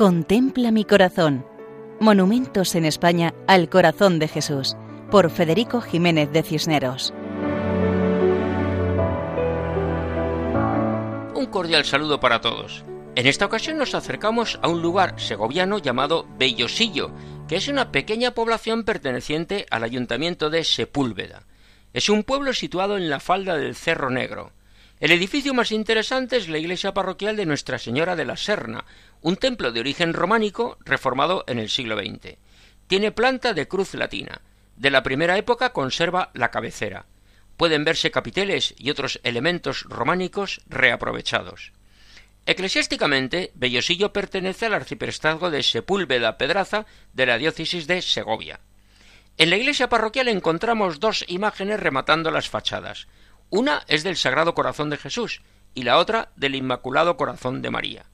Contempla mi corazón. Monumentos en España al corazón de Jesús, por Federico Jiménez de Cisneros. Un cordial saludo para todos. En esta ocasión nos acercamos a un lugar segoviano llamado Bellosillo, que es una pequeña población perteneciente al ayuntamiento de Sepúlveda. Es un pueblo situado en la falda del Cerro Negro. El edificio más interesante es la iglesia parroquial de Nuestra Señora de la Serna, un templo de origen románico reformado en el siglo XX. Tiene planta de cruz latina. De la primera época conserva la cabecera. Pueden verse capiteles y otros elementos románicos reaprovechados. Eclesiásticamente, Bellosillo pertenece al arciprestazgo de Sepúlveda Pedraza de la diócesis de Segovia. En la iglesia parroquial encontramos dos imágenes rematando las fachadas. Una es del Sagrado Corazón de Jesús y la otra del Inmaculado Corazón de María.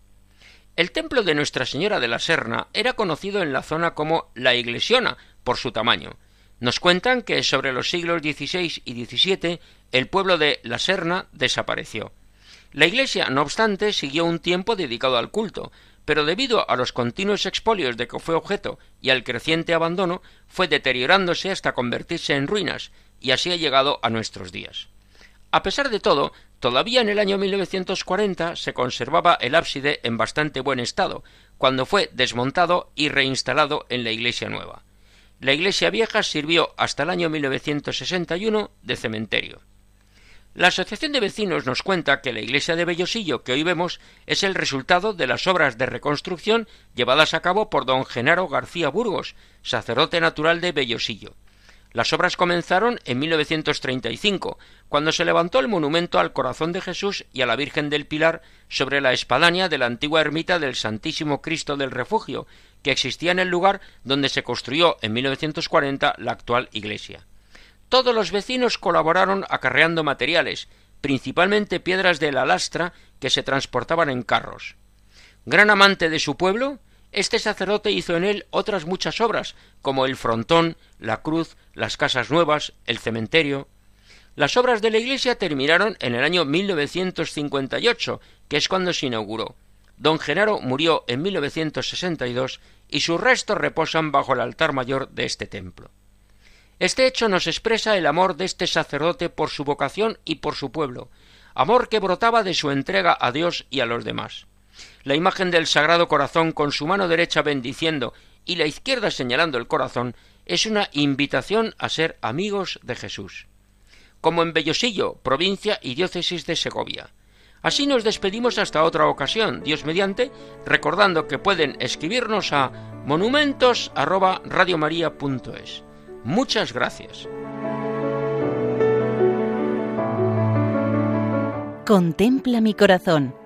El templo de Nuestra Señora de la Serna era conocido en la zona como la Iglesiona por su tamaño. Nos cuentan que sobre los siglos XVI y XVII el pueblo de la Serna desapareció. La iglesia, no obstante, siguió un tiempo dedicado al culto, pero debido a los continuos expolios de que fue objeto y al creciente abandono, fue deteriorándose hasta convertirse en ruinas, y así ha llegado a nuestros días. A pesar de todo, todavía en el año 1940 se conservaba el ábside en bastante buen estado, cuando fue desmontado y reinstalado en la iglesia nueva. La iglesia vieja sirvió hasta el año 1961 de cementerio. La Asociación de Vecinos nos cuenta que la iglesia de Bellosillo que hoy vemos es el resultado de las obras de reconstrucción llevadas a cabo por don Genaro García Burgos, sacerdote natural de Bellosillo. Las obras comenzaron en 1935, cuando se levantó el monumento al Corazón de Jesús y a la Virgen del Pilar sobre la espadaña de la antigua ermita del Santísimo Cristo del Refugio, que existía en el lugar donde se construyó en 1940 la actual iglesia. Todos los vecinos colaboraron acarreando materiales, principalmente piedras de la lastra que se transportaban en carros. Gran amante de su pueblo, este sacerdote hizo en él otras muchas obras, como el frontón, la cruz, las casas nuevas, el cementerio. Las obras de la iglesia terminaron en el año 1958, que es cuando se inauguró. Don Genaro murió en 1962 y sus restos reposan bajo el altar mayor de este templo. Este hecho nos expresa el amor de este sacerdote por su vocación y por su pueblo, amor que brotaba de su entrega a Dios y a los demás la imagen del Sagrado Corazón con su mano derecha bendiciendo y la izquierda señalando el corazón es una invitación a ser amigos de Jesús. Como en Bellosillo, provincia y diócesis de Segovia. Así nos despedimos hasta otra ocasión, Dios mediante, recordando que pueden escribirnos a monumentos@radiomaria.es. Muchas gracias. Contempla mi corazón